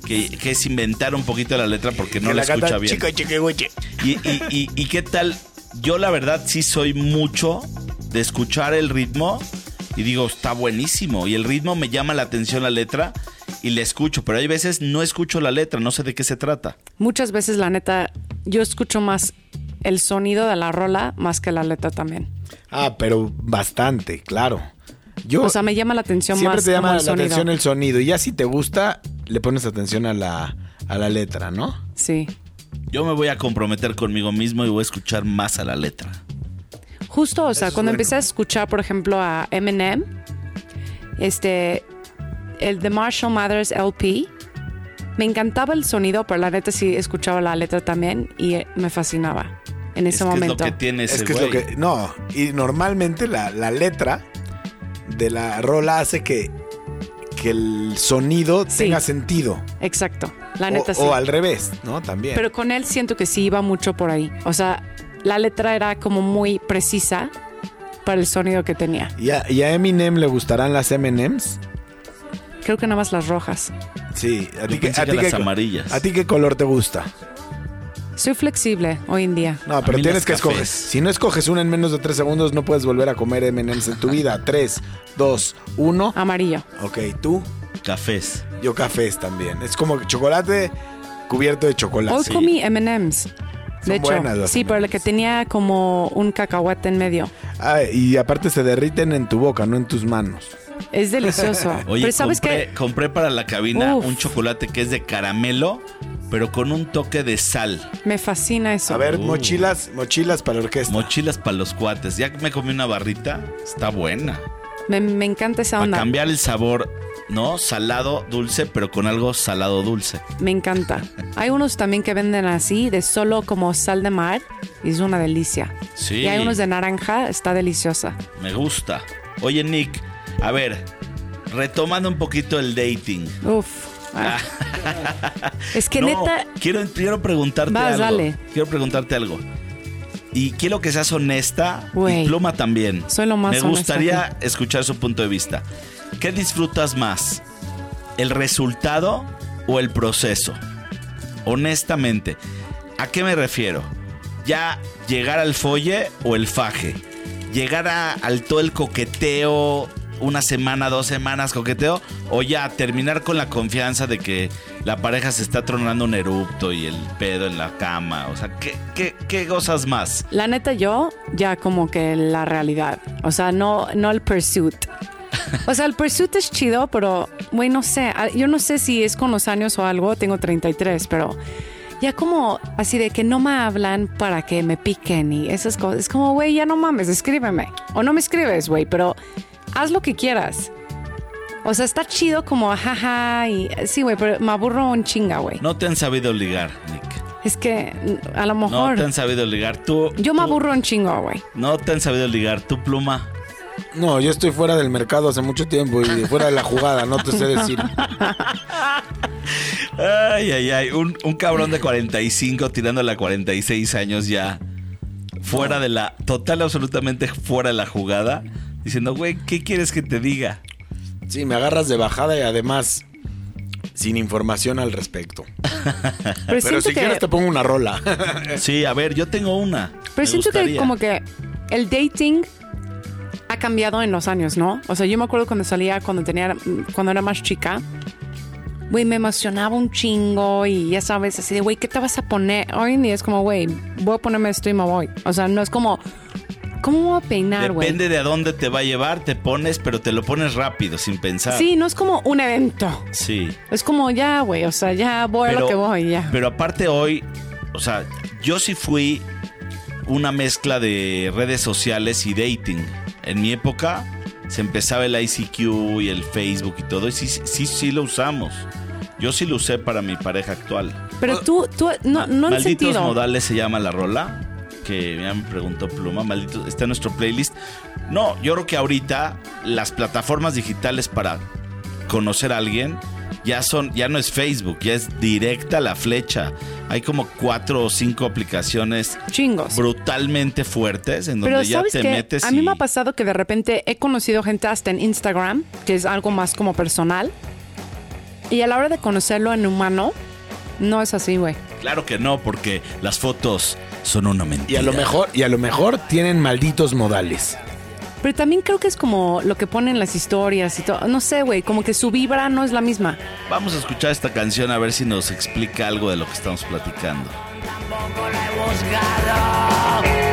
Que, que es inventar un poquito la letra porque no Que la, la escucha bien. chiqui. Y, y- y- y qué tal? Yo la verdad sí soy mucho de escuchar el ritmo y digo, está buenísimo. Y el ritmo me llama la atención la letra y le escucho. Pero hay veces no escucho la letra, no sé de qué se trata. Muchas veces, la neta, yo escucho más el sonido de la rola más que la letra también. Ah, pero bastante, claro. Yo O sea, me llama la atención siempre más te llama la sonido. atención el sonido. Y ya si te gusta, le pones atención a la, a la letra, ¿no? Sí. Yo me voy a comprometer conmigo mismo y voy a escuchar más a la letra. Justo, o sea, es cuando bueno. empecé a escuchar, por ejemplo, a Eminem, este, el The Marshall Mathers LP, me encantaba el sonido, pero la neta sí escuchaba la letra también y me fascinaba en ese es que momento. es lo que tiene ese Es que es lo güey. que. No, y normalmente la, la letra de la rola hace que, que el sonido Sí. tenga sentido. Exacto, la O- neta o, sí. al revés, ¿no? También. Pero con él siento que sí iba mucho por ahí. O sea, la letra era como muy precisa para el sonido que tenía. ¿Y a, y a Eminem le gustarán las MMs? Creo que nada más las rojas. Sí, a ti, a que ti las qué- amarillas. ¿A ti qué color te gusta? Soy flexible hoy en día. No, pero tienes que escoger. Si no escoges una en menos de tres segundos, no puedes volver a comer M&M's en tu vida. [LAUGHS] Tres, dos, uno. Amarillo. Ok, tú, Cafés. yo cafés también. Es como chocolate cubierto de chocolate. Hoy Sí. comí M&M's. Son De hecho, buenas las sí, pero M&Ms. que tenía como un cacahuete en medio. Ah, y aparte se derriten en tu boca, no en tus manos. Es delicioso. [LAUGHS] Oye, pero sabes compré, que compré para la cabina Uf. un chocolate que es de caramelo, pero con un toque de sal. me fascina eso. A ver, Uh. mochilas, mochilas para la orquesta. Mochilas para los cuates. Ya que me comí una barrita, está buena. Me, me encanta esa Para onda. cambiar el sabor, ¿no? Salado, dulce, pero con algo salado dulce. Me encanta. [LAUGHS] Hay unos también que venden así, de solo como sal de mar, y es una delicia. Sí. Y hay unos de naranja, está deliciosa. Me gusta. Oye, Nick, a ver, retomando un poquito el dating. Uf. Ah. [LAUGHS] es que No, neta, Quiero, quiero preguntarte Vas, algo. dale. Quiero preguntarte algo. Y quiero que seas honesta Güey. y pluma también. Soy lo más Me gustaría escuchar su punto de vista. ¿Qué disfrutas más? ¿El resultado o el proceso? Honestamente, ¿a qué me refiero? ¿Ya llegar al folle o el faje? ¿Llegar a- al todo el coqueteo, una semana, dos semanas coqueteo? ¿O ya terminar con la confianza de que la pareja se está tronando un erupto y el pedo en la cama? O sea, ¿qué, qué, qué gozas más? la neta yo ya como que la realidad. O sea, no, no el pursuit. O sea, el pursuit es chido, pero, güey, no sé. ah, Yo no sé si es con los años o algo. Tengo 33, pero ya como así de que no me hablan para que me piquen y esas cosas. Es como, güey, ya no mames, escríbeme. O no me escribes, güey, pero haz lo que quieras. O sea, está chido como, jaja, y sí, güey, pero me aburro un chinga, güey. No te han sabido ligar, Nick. Es que a lo No mejor te han sabido ligar. Tú, yo me aburro un chingo, güey. No te han sabido ligar. Tu pluma. No, yo estoy fuera del mercado hace mucho tiempo y fuera de la jugada, no te sé decir. Ay, ay, ay. Un, un cabrón de 45 tirándole a 46 años ya. Fuera de la. Total, absolutamente fuera de la jugada. Diciendo, güey, ¿qué quieres que te diga? Sí, me agarras de bajada y además sin información al respecto. [LAUGHS] Pero, si que, quieres te pongo una rola. [LAUGHS] Sí, a ver, yo tengo una. pero Me siento que como que el dating ha cambiado en los años, ¿no? O sea, yo me acuerdo cuando salía, cuando tenía, cuando era más chica, güey, me emocionaba un chingo y ya sabes, así de, güey, ¿qué te vas a poner? Hoy en día es como, güey, voy a ponerme esto y me voy. O sea, no es como, ¿cómo voy a peinar, güey? Depende de a dónde te va a llevar, te pones, pero te lo pones rápido, sin pensar. Sí, no es como un evento. Sí. Es como, ya, güey, o sea, ya voy a lo que voy, ya. Pero aparte hoy, o sea, yo sí fui una mezcla de redes sociales y dating. En mi época se empezaba el ICQ y el Facebook y todo, y sí, sí, sí lo usamos. Yo sí lo usé para mi pareja actual. Pero tú, tú, no, no en Malditos sentido. modales se llama la rola. Que ya me preguntó Pluma. Maldito, está en nuestro playlist. No, yo creo que ahorita las plataformas digitales para conocer a alguien, ya son, ya no es Facebook, ya es directa la flecha. Hay como cuatro o cinco aplicaciones Chingos. brutalmente fuertes en donde Pero ya sabes te metes a mí y- me ha pasado que de repente he conocido gente hasta en Instagram, que es algo más como personal, y a la hora de conocerlo en humano, no es así, güey. Claro que no, porque las fotos son una mentira. Y a lo mejor, y a lo mejor tienen malditos modales. Pero también creo que es como lo que ponen las historias y todo. No sé, güey, como que su vibra no es la misma. Vamos a escuchar esta canción a ver si nos explica algo de lo que estamos platicando. Malditas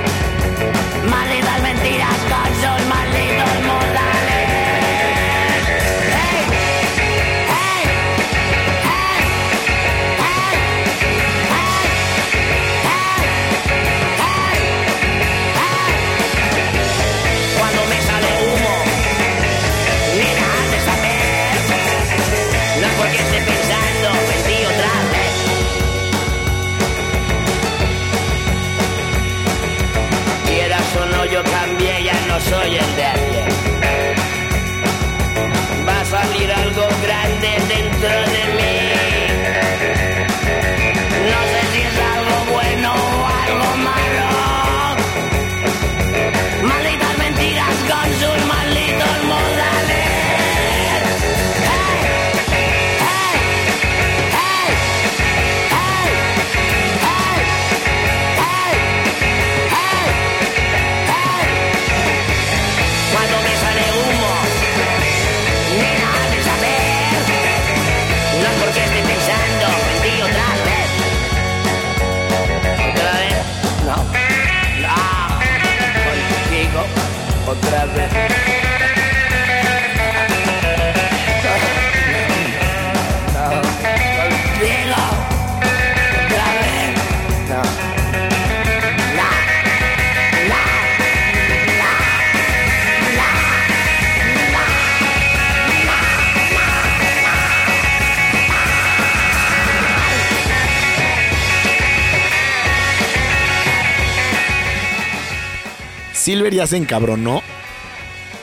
Silver ya se encabronó.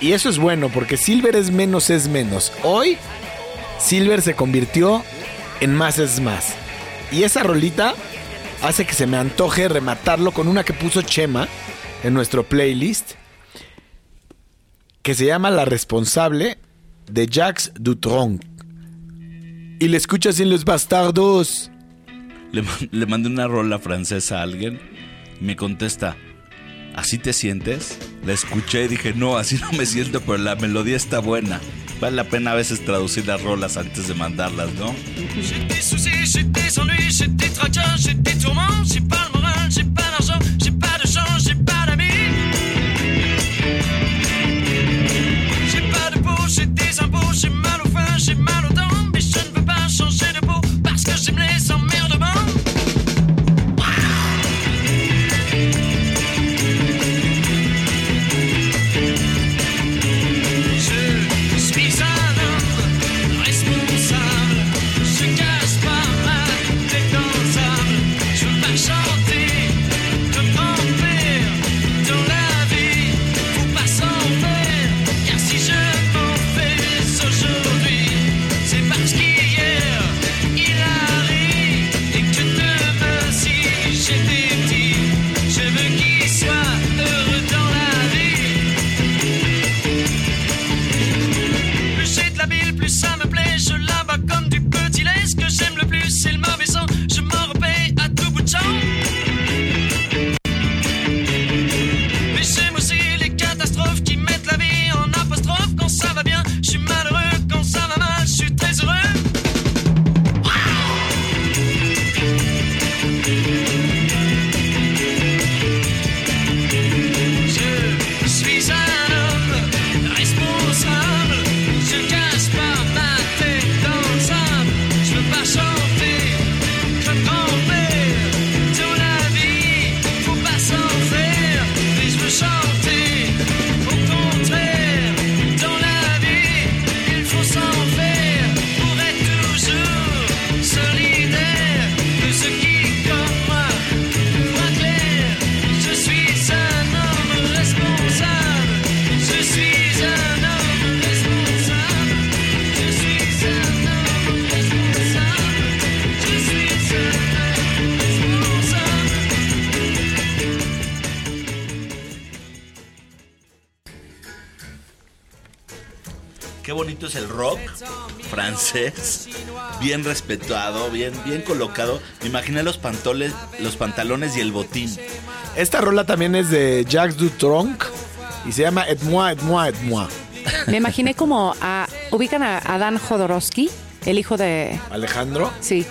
Y eso es bueno, porque Silver es menos es menos. Hoy, Silver se convirtió en más es más. Y esa rolita hace que se me antoje rematarlo con una que puso Chema en nuestro playlist. Que se llama La Responsable de Jacques Dutronc. Y le escuchas en Los Bastardos. Le, le mandé una rola francesa a alguien me contesta, ¿así te sientes? La escuché y dije, no, así no me siento, pero la melodía está buena. Vale la pena a veces traducir las rolas antes de mandarlas, ¿no? Bonito es el rock francés, bien respetuado, bien, bien colocado. Me imaginé los pantalones, los pantalones y el botín. Esta rola también es de Jacques Dutronc y se llama Et moi, et moi, et moi. Me imaginé como a. Ubican a Adán Jodorowsky, el hijo de. Alejandro. Sí.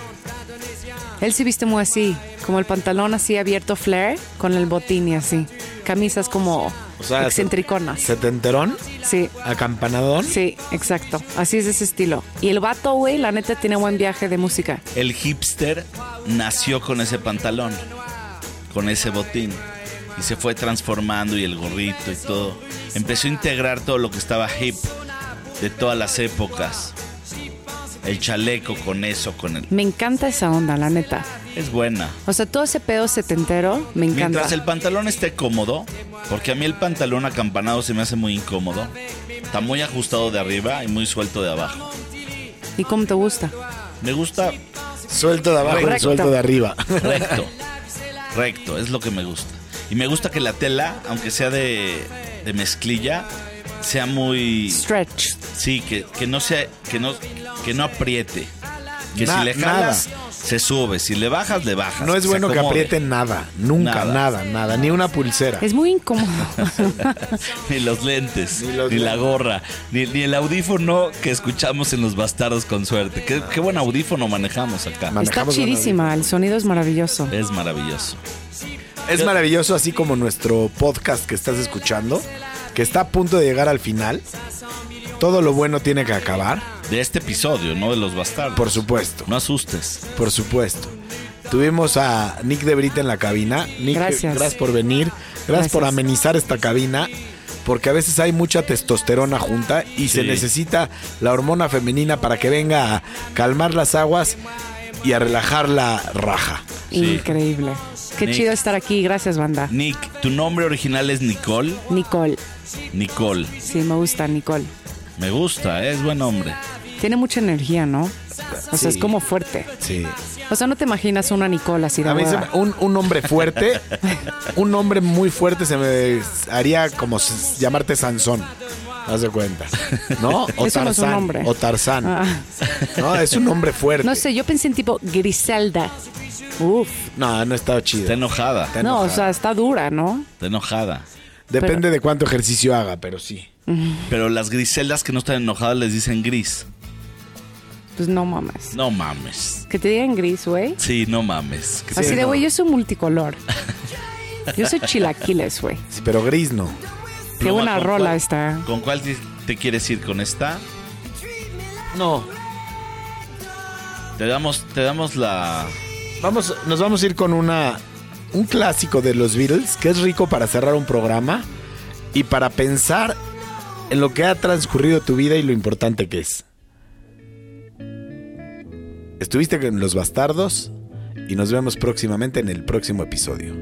Él se viste muy así, como el pantalón así abierto flare, con el botín y así. Camisas como O sea, excentriconas. ¿Setenterón? Sí. ¿Acampanadón? Sí, exacto. Así es de ese estilo. Y el vato, güey, la neta tiene buen viaje de música. El hipster nació con ese pantalón, con ese botín. Y se fue transformando y el gorrito y todo. Empezó a integrar todo lo que estaba hip de todas las épocas. El chaleco con eso, con el... Me encanta esa onda, la neta. Es buena. O sea, todo ese pedo setentero me encanta. Mientras el pantalón esté cómodo, porque a mí el pantalón acampanado se me hace muy incómodo. Está muy ajustado de arriba y muy suelto de abajo. ¿Y cómo te gusta? Me gusta Suelto de abajo y suelto de arriba. recto. [LAUGHS] Recto, es lo que me gusta. Y me gusta que la tela, aunque sea de, de mezclilla, sea muy... Stretch. Sí, que, que no sea, que no, que no apriete. Que Na- si le jalas, se sube. Si le bajas, le bajas. No es bueno que aprieten nada. Nunca, Nada. nada, nada. Ni una pulsera. Es muy incómodo. [LAUGHS] Ni los lentes, ni, los la gorra, ni, ni el audífono que escuchamos en los bastardos con suerte. Qué, qué buen audífono manejamos acá. Está Manejamos chidísima, el sonido es maravilloso. Es maravilloso. Es maravilloso, así como nuestro podcast que estás escuchando, que está a punto de llegar al final. Todo lo bueno tiene que acabar, De este episodio, no de los bastardos. por supuesto, No asustes. por supuesto. Tuvimos a Nick de Brita en la cabina. Nick, Gracias. gracias por venir. Gracias, Gracias. por amenizar esta cabina. Porque a veces hay mucha testosterona junta y se necesita la hormona femenina para que venga a calmar las aguas y a relajar la raja. Increíble. Qué Nick. chido estar aquí. Gracias, banda. Nick, tu nombre original es Nicole. Nicole. Nicole. Sí, me gusta, Nicole. Me gusta, ¿eh? es buen nombre. Tiene mucha energía, ¿no? O sea, Sí. es como fuerte. Sí. O sea, no te imaginas una Nicole así de A mí se me- un, un hombre fuerte, [LAUGHS] un hombre muy fuerte se me haría como llamarte Sansón. Haz de cuenta. ¿No? [LAUGHS] O Eso no es un Tarzán, nombre. O Tarzán. Ah. No, es un hombre fuerte. No sé, yo pensé en tipo Griselda. Uf. No, no estaba chido. Está enojada. Está No, o sea, está dura, ¿no? Está enojada. Depende de cuánto ejercicio haga, pero sí. [LAUGHS] Pero las griseldas que no están enojadas les dicen gris. Pues no mames. No mames. Que te digan gris, güey. Sí, no mames. Que Así sí, de, no. güey, yo soy multicolor. [LAUGHS] Yo soy chilaquiles, güey. Sí, pero gris no. Qué Pluma, buena ¿con rola cuál- esta. ¿Con cuál te, te quieres ir? ¿Con esta? No. Te damos, te damos la... Vamos, nos vamos a ir con una un clásico de los Beatles que es rico para cerrar un programa y para pensar en lo que ha transcurrido tu vida y lo importante que es. Estuviste con los bastardos y nos vemos próximamente en el próximo episodio.